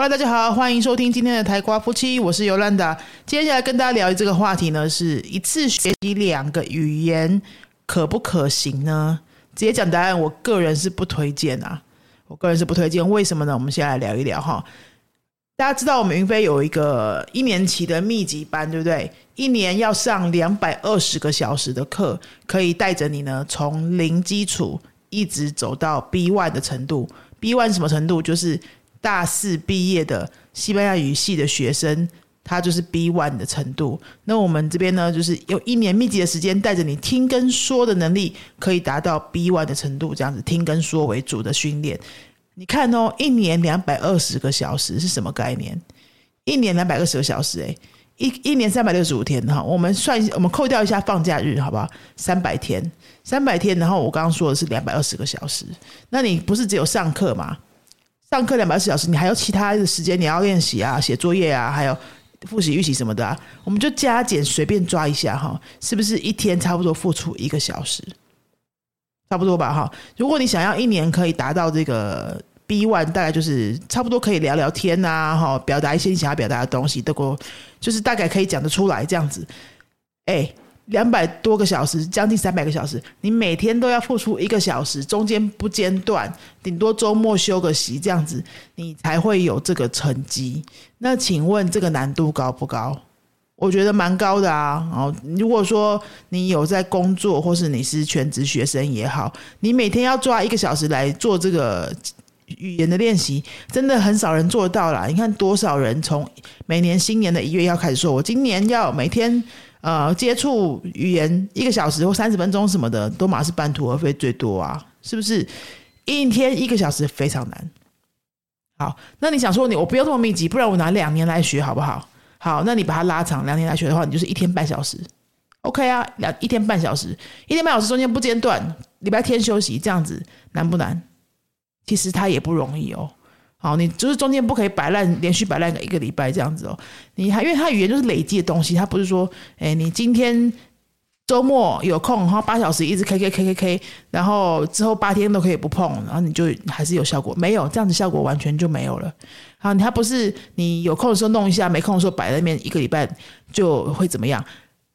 Hello，大家好，欢迎收听今天的台瓜夫妻，我是尤兰达。接下来跟大家聊这个话题呢，是一次学习两个语言可不可行呢？直接讲答案，我个人是不推荐啊，我个人是不推荐。为什么呢？我们先来聊一聊哈。大家知道我们云飞有一个一年期的密集班，对不对？一年要上两百二十个小时的课，可以带着你呢从零基础一直走到 B one 的程度。B one 什么程度？就是大四毕业的西班牙语系的学生，他就是 B one 的程度。那我们这边呢，就是有一年密集的时间，带着你听跟说的能力，可以达到 B one 的程度，这样子听跟说为主的训练。你看哦，一年两百二十个小时是什么概念？一年两百二十个小时，哎，一一年三百六十五天哈，我们算，我们扣掉一下放假日，好不好？三百天，三百天，然后我刚刚说的是两百二十个小时，那你不是只有上课吗？上课两百二十小时，你还有其他的时间，你要练习啊，写作业啊，还有复习、预习什么的啊，我们就加减随便抓一下哈，是不是一天差不多付出一个小时？差不多吧哈，如果你想要一年可以达到这个 B one，大概就是差不多可以聊聊天呐，哈，表达一些你想要表达的东西，都过就是大概可以讲得出来这样子。哎，两百多个小时，将近三百个小时，你每天都要付出一个小时，中间不间断，顶多周末休个息这样子，你才会有这个成绩。那请问这个难度高不高？我觉得蛮高的啊！哦，如果说你有在工作，或是你是全职学生也好，你每天要抓一个小时来做这个语言的练习，真的很少人做到啦。你看多少人从每年新年的一月要开始说，我今年要每天呃接触语言一个小时或三十分钟什么的，都马是半途而废最多啊！是不是？一天一个小时非常难。好，那你想说你我不要这么密集，不然我拿两年来学好不好？好，那你把它拉长两年来学的话，你就是一天半小时，OK 啊，两一天半小时，一天半小时中间不间断，礼拜天休息，这样子难不难？其实它也不容易哦。好，你就是中间不可以摆烂，连续摆烂个一个礼拜这样子哦。你还因为它语言就是累积的东西，它不是说，哎，你今天。周末有空，然后八小时一直 K K K K K，然后之后八天都可以不碰，然后你就还是有效果？没有这样子效果完全就没有了。好，它不是你有空的时候弄一下，没空的时候摆在那边一个礼拜就会怎么样？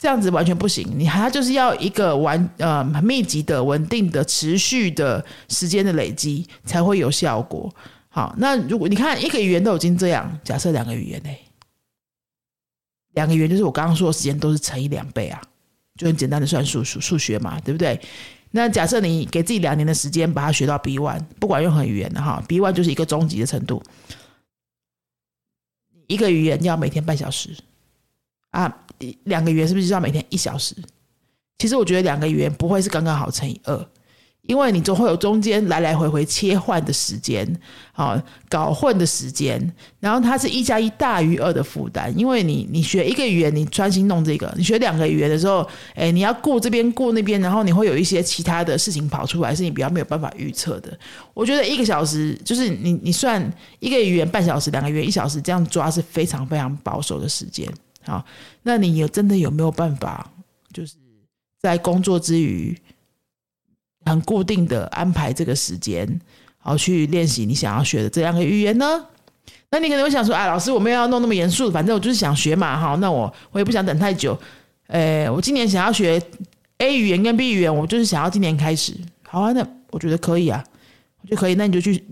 这样子完全不行。你它就是要一个完呃密集的、稳定的、持续的时间的累积才会有效果。好，那如果你看一个语言都已经这样，假设两个语言呢？两个语言就是我刚刚说的时间都是乘以两倍啊。就很简单的算数数数学嘛，对不对？那假设你给自己两年的时间把它学到 B one，不管任何语言的哈，B one 就是一个终极的程度。一个语言要每天半小时啊，两个语言是不是就要每天一小时？其实我觉得两个语言不会是刚刚好乘以二。因为你总会有中间来来回回切换的时间，好搞混的时间，然后它是一加一大于二的负担。因为你你学一个语言，你专心弄这个；你学两个语言的时候，哎，你要顾这边顾那边，然后你会有一些其他的事情跑出来，是你比较没有办法预测的。我觉得一个小时就是你你算一个语言半小时，两个语言一小时，这样抓是非常非常保守的时间。好，那你有真的有没有办法，就是在工作之余？很固定的安排这个时间，好去练习你想要学的这两个语言呢？那你可能会想说，啊，老师，我没有要弄那么严肃，反正我就是想学嘛，哈，那我我也不想等太久，诶，我今年想要学 A 语言跟 B 语言，我就是想要今年开始，好啊，那我觉得可以啊，我觉得可以，那你就去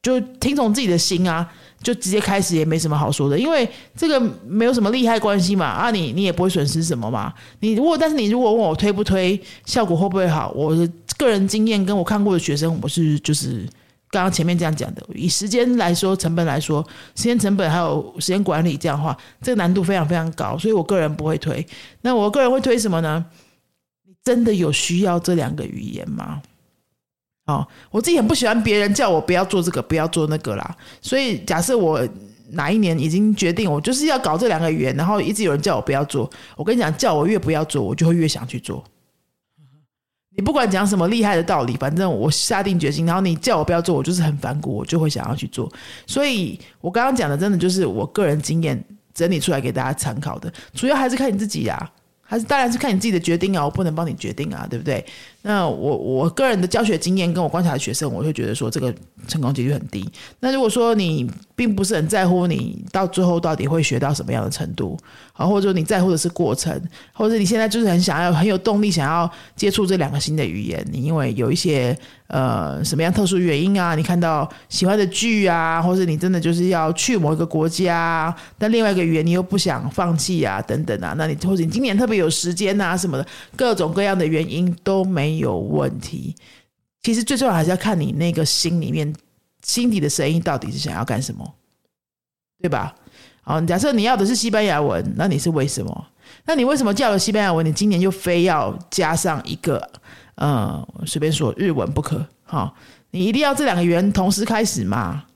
就听从自己的心啊。就直接开始也没什么好说的，因为这个没有什么利害关系嘛，啊，你你也不会损失什么嘛。你如果但是你如果问我推不推，效果会不会好，我的个人经验跟我看过的学生，我是就是刚刚前面这样讲的，以时间来说，成本来说，时间成本还有时间管理这样的话，这个难度非常非常高，所以我个人不会推。那我个人会推什么呢？你真的有需要这两个语言吗？哦，我自己很不喜欢别人叫我不要做这个，不要做那个啦。所以假设我哪一年已经决定，我就是要搞这两个语言，然后一直有人叫我不要做，我跟你讲，叫我越不要做，我就会越想去做。你不管讲什么厉害的道理，反正我下定决心，然后你叫我不要做，我就是很反骨，我就会想要去做。所以我刚刚讲的，真的就是我个人经验整理出来给大家参考的，主要还是看你自己呀。还是当然是看你自己的决定啊，我不能帮你决定啊，对不对？那我我个人的教学经验跟我观察的学生，我会觉得说这个成功几率很低。那如果说你并不是很在乎你到最后到底会学到什么样的程度，好，或者说你在乎的是过程，或者你现在就是很想要很有动力想要接触这两个新的语言，你因为有一些呃什么样特殊原因啊，你看到喜欢的剧啊，或者你真的就是要去某一个国家，但另外一个语言你又不想放弃啊，等等啊，那你或者你今年特别有时间啊什么的，各种各样的原因都没有问题。其实最重要还是要看你那个心里面。心底的声音到底是想要干什么，对吧？好，假设你要的是西班牙文，那你是为什么？那你为什么叫了西班牙文？你今年就非要加上一个，呃，随便说日文不可？好，你一定要这两个语言同时开始吗？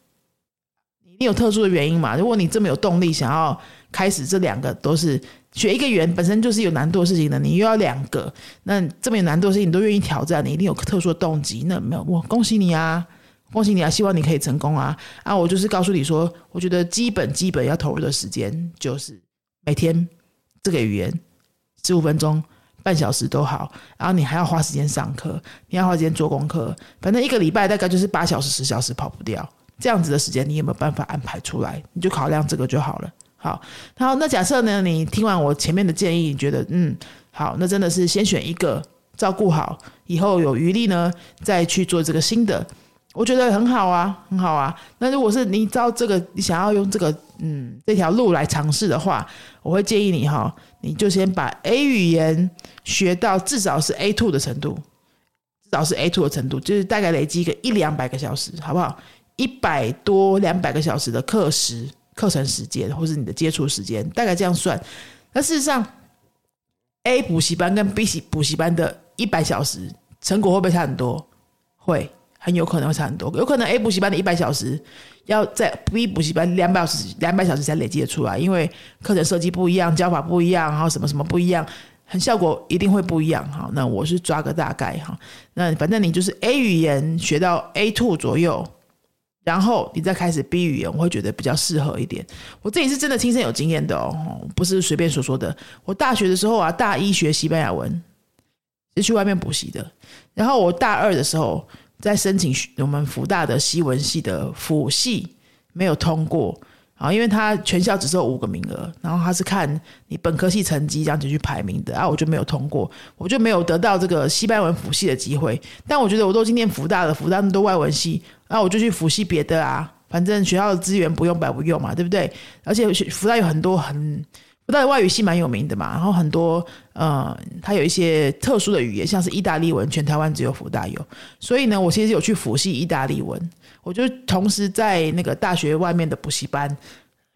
一定有特殊的原因嘛？如果你这么有动力，想要开始这两个都是学一个语言本身就是有难度的事情的，你又要两个，那这么有难度的事情你都愿意挑战，你一定有特殊的动机。那没有，我恭喜你啊！恭喜你啊！希望你可以成功啊！啊，我就是告诉你说，我觉得基本基本要投入的时间就是每天这个语言十五分钟、半小时都好。然后你还要花时间上课，你要花时间做功课，反正一个礼拜大概就是八小时、十小时跑不掉。这样子的时间你有没有办法安排出来？你就考量这个就好了。好，然后那假设呢，你听完我前面的建议，你觉得嗯好，那真的是先选一个照顾好，以后有余力呢再去做这个新的。我觉得很好啊，很好啊。那如果是你照这个，你想要用这个嗯这条路来尝试的话，我会建议你哈，你就先把 A 语言学到至少是 A two 的程度，至少是 A two 的程度，就是大概累积一个一两百个小时，好不好？一百多两百个小时的课时课程时间，或是你的接触时间，大概这样算。那事实上，A 补习班跟 B 习补习班的一百小时成果会不会差很多？会。很有可能会差很多，有可能 A 补习班的一百小时要在 B 补习班两百小时，两百小时才累积的出来，因为课程设计不一样，教法不一样，然后什么什么不一样，很效果一定会不一样哈。那我是抓个大概哈，那反正你就是 A 语言学到 A two 左右，然后你再开始 B 语言，我会觉得比较适合一点。我自己是真的亲身有经验的哦，不是随便说说的。我大学的时候啊，大一学西班牙文是去外面补习的，然后我大二的时候。在申请我们福大的西文系的辅系没有通过啊，因为他全校只收五个名额，然后他是看你本科系成绩这样子去排名的啊，我就没有通过，我就没有得到这个西班牙文辅系的机会。但我觉得我都今天福大了，福大那么多外文系，那我就去辅系别的啊，反正学校的资源不用白不用嘛，对不对？而且福大有很多很。不但外语系蛮有名的嘛，然后很多呃，它有一些特殊的语言，像是意大利文，全台湾只有福大有。所以呢，我其实有去辅系意大利文，我就同时在那个大学外面的补习班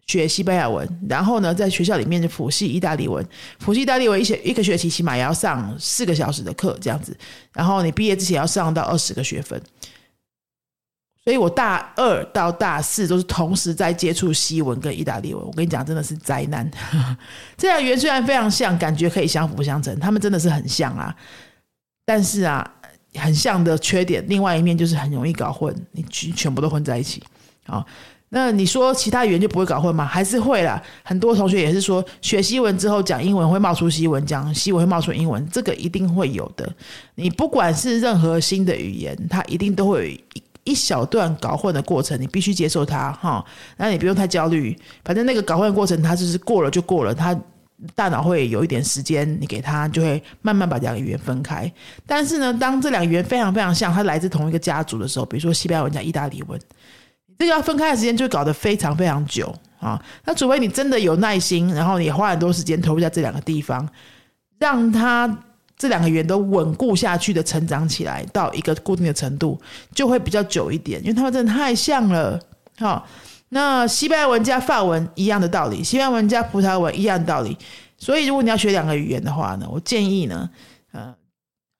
学西班牙文，然后呢，在学校里面就辅系意大利文。辅系意大利文一学一个学期起码也要上四个小时的课这样子，然后你毕业之前要上到二十个学分。所以我大二到大四都是同时在接触西文跟意大利文。我跟你讲，真的是灾难。这两语言虽然非常像，感觉可以相辅相成，他们真的是很像啊。但是啊，很像的缺点，另外一面就是很容易搞混，你全全部都混在一起。好，那你说其他语言就不会搞混吗？还是会啦。很多同学也是说，学西文之后讲英文会冒出西文，讲西文会冒出英文，这个一定会有的。你不管是任何新的语言，它一定都会。一小段搞混的过程，你必须接受它哈。那你不用太焦虑，反正那个搞混的过程，它就是过了就过了。它大脑会有一点时间，你给它就会慢慢把两个语言分开。但是呢，当这两个语言非常非常像，它来自同一个家族的时候，比如说西班牙文加意大利文，你这个要分开的时间就搞得非常非常久啊。那除非你真的有耐心，然后你花很多时间投入在这两个地方，让它。这两个语言都稳固下去的成长起来，到一个固定的程度，就会比较久一点，因为他们真的太像了。好，那西班牙文加法文一样的道理，西班牙文加葡萄牙文一样的道理。所以，如果你要学两个语言的话呢，我建议呢，呃，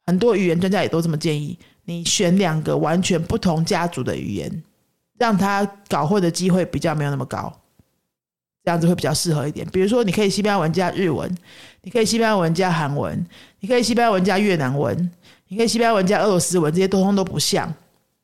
很多语言专家也都这么建议，你选两个完全不同家族的语言，让他搞混的机会比较没有那么高，这样子会比较适合一点。比如说，你可以西班牙文加日文。你可以西班牙文加韩文，你可以西班牙文加越南文，你可以西班牙文加俄罗斯文，这些通通都不像。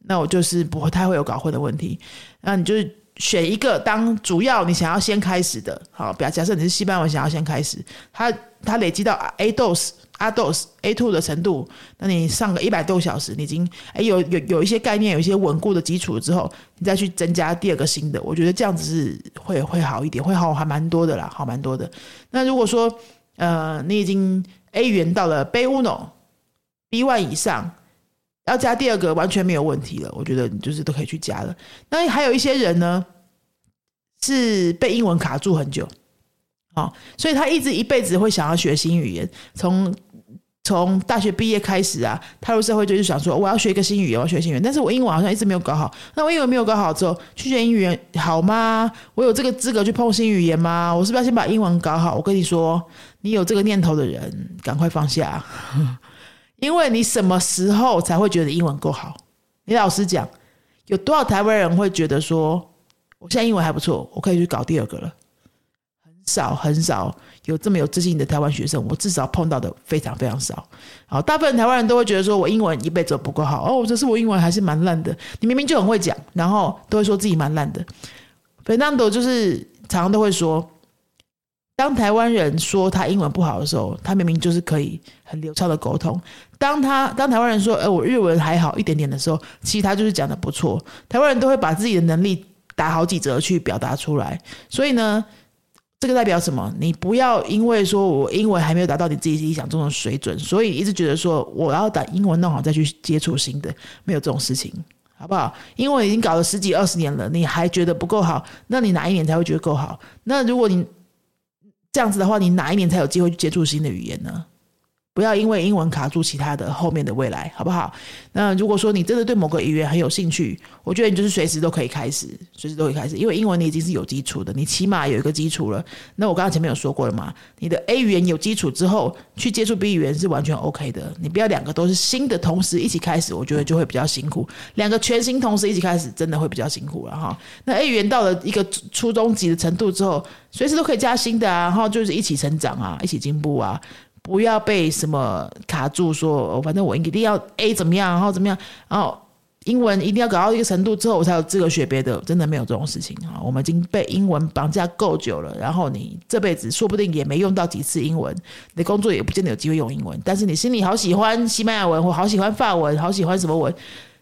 那我就是不太会有搞混的问题。那你就选一个当主要，你想要先开始的。好，比假设你是西班牙文想要先开始，它它累积到 A dos a d o s A two 的程度，那你上个一百多小时，你已经哎有有有一些概念，有一些稳固的基础之后，你再去增加第二个新的，我觉得这样子是会会好一点，会好还蛮多的啦，好蛮多的。那如果说呃你已经 A 元到了 B uno B one 以上，要加第二个完全没有问题了，我觉得你就是都可以去加了。那还有一些人呢，是被英文卡住很久。哦，所以他一直一辈子会想要学新语言。从从大学毕业开始啊，踏入社会就是想说，我要学一个新语言，我要学新语言。但是我英文好像一直没有搞好。那我英文没有搞好之后，去学英语言好吗？我有这个资格去碰新语言吗？我是不是要先把英文搞好？我跟你说，你有这个念头的人，赶快放下，因为你什么时候才会觉得英文够好？你老实讲，有多少台湾人会觉得说，我现在英文还不错，我可以去搞第二个了？少很少有这么有自信的台湾学生，我至少碰到的非常非常少。好，大部分台湾人都会觉得说我英文一辈子不够好哦，这是我英文还是蛮烂的。你明明就很会讲，然后都会说自己蛮烂的。Fernando 就是常常都会说，当台湾人说他英文不好的时候，他明明就是可以很流畅的沟通。当他当台湾人说，哎，我日文还好一点点的时候，其实他就是讲的不错。台湾人都会把自己的能力打好几折去表达出来，所以呢。这个代表什么？你不要因为说我英文还没有达到你自己理想中的水准，所以一直觉得说我要把英文弄好再去接触新的，没有这种事情，好不好？英文已经搞了十几二十年了，你还觉得不够好？那你哪一年才会觉得够好？那如果你这样子的话，你哪一年才有机会去接触新的语言呢？不要因为英文卡住其他的后面的未来，好不好？那如果说你真的对某个语言很有兴趣，我觉得你就是随时都可以开始，随时都可以开始，因为英文你已经是有基础的，你起码有一个基础了。那我刚刚前面有说过了嘛，你的 A 语言有基础之后，去接触 B 语言是完全 OK 的。你不要两个都是新的同时一起开始，我觉得就会比较辛苦。两个全新同时一起开始，真的会比较辛苦了哈。那 A 语言到了一个初中级的程度之后，随时都可以加新的啊，然后就是一起成长啊，一起进步啊。不要被什么卡住，说反正我一定要 A 怎么样，然后怎么样，然后英文一定要搞到一个程度之后，我才有资格学别的，真的没有这种事情啊！我们已经被英文绑架够久了，然后你这辈子说不定也没用到几次英文，你的工作也不见得有机会用英文，但是你心里好喜欢西班牙文，或好喜欢法文，好喜欢什么文，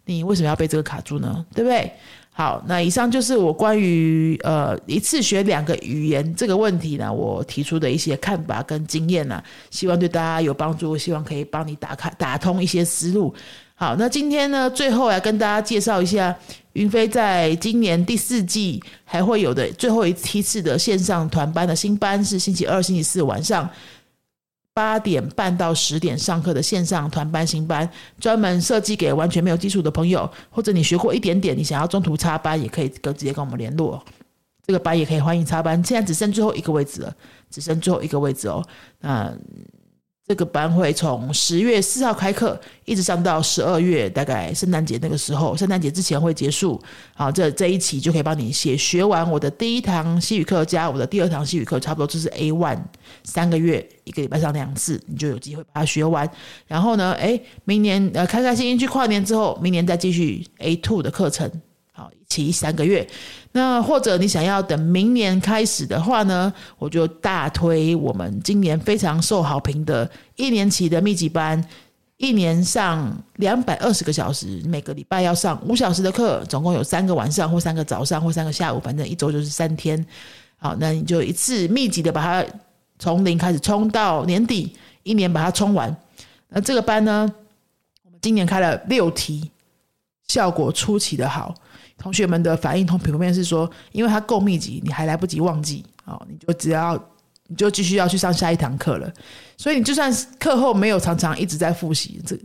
你为什么要被这个卡住呢？对不对？好，那以上就是我关于呃一次学两个语言这个问题呢，我提出的一些看法跟经验呢，希望对大家有帮助，希望可以帮你打开打通一些思路。好，那今天呢，最后来跟大家介绍一下云飞在今年第四季还会有的最后一批次的线上团班的新班是星期二、星期四晚上。八点半到十点上课的线上团班新班，专门设计给完全没有基础的朋友，或者你学过一点点，你想要中途插班，也可以跟直接跟我们联络。这个班也可以欢迎插班，现在只剩最后一个位置了，只剩最后一个位置哦。嗯。这个班会从十月四号开课，一直上到十二月，大概圣诞节那个时候，圣诞节之前会结束。好，这这一期就可以帮你写学完我的第一堂西语课加我的第二堂西语课，差不多就是 A one，三个月一个礼拜上两次，你就有机会把它学完。然后呢，哎，明年呃开开心心去跨年之后，明年再继续 A two 的课程。好，期三个月。那或者你想要等明年开始的话呢，我就大推我们今年非常受好评的一年期的密集班，一年上两百二十个小时，每个礼拜要上五小时的课，总共有三个晚上或三个早上或三个下午，反正一周就是三天。好，那你就一次密集的把它从零开始冲到年底，一年把它冲完。那这个班呢，我们今年开了六题，效果出奇的好。同学们的反应同普遍是说，因为它够密集，你还来不及忘记哦，你就只要你就继续要去上下一堂课了。所以你就算课后没有常常一直在复习，这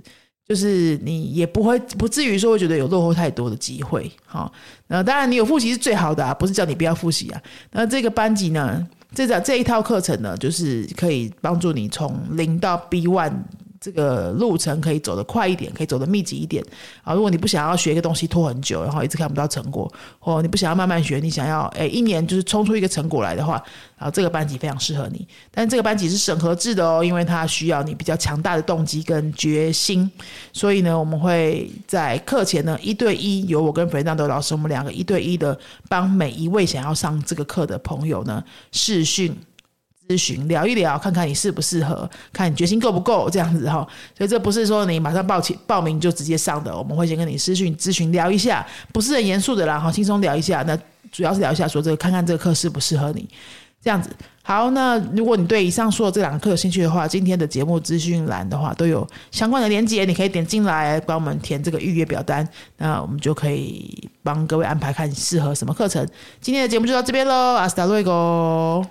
就是你也不会不至于说会觉得有落后太多的机会。好，那当然你有复习是最好的啊，不是叫你不要复习啊。那这个班级呢，这个这一套课程呢，就是可以帮助你从零到 B one。这个路程可以走得快一点，可以走得密集一点啊！如果你不想要学一个东西拖很久，然后一直看不到成果，或你不想要慢慢学，你想要诶一年就是冲出一个成果来的话，然后这个班级非常适合你。但这个班级是审核制的哦，因为它需要你比较强大的动机跟决心，所以呢，我们会在课前呢一对一，由我跟弗雷纳德老师，我们两个一对一的帮每一位想要上这个课的朋友呢试训。咨询聊一聊，看看你适不适合，看你决心够不够这样子哈。所以这不是说你马上报起报名就直接上的，我们会先跟你私讯咨询聊一下，不是很严肃的啦哈，轻松聊一下。那主要是聊一下说这个，看看这个课适不适合你这样子。好，那如果你对以上说的这两个课有兴趣的话，今天的节目资讯栏的话都有相关的连接，你可以点进来帮我们填这个预约表单，那我们就可以帮各位安排看适合什么课程。今天的节目就到这边喽，阿斯达瑞哥。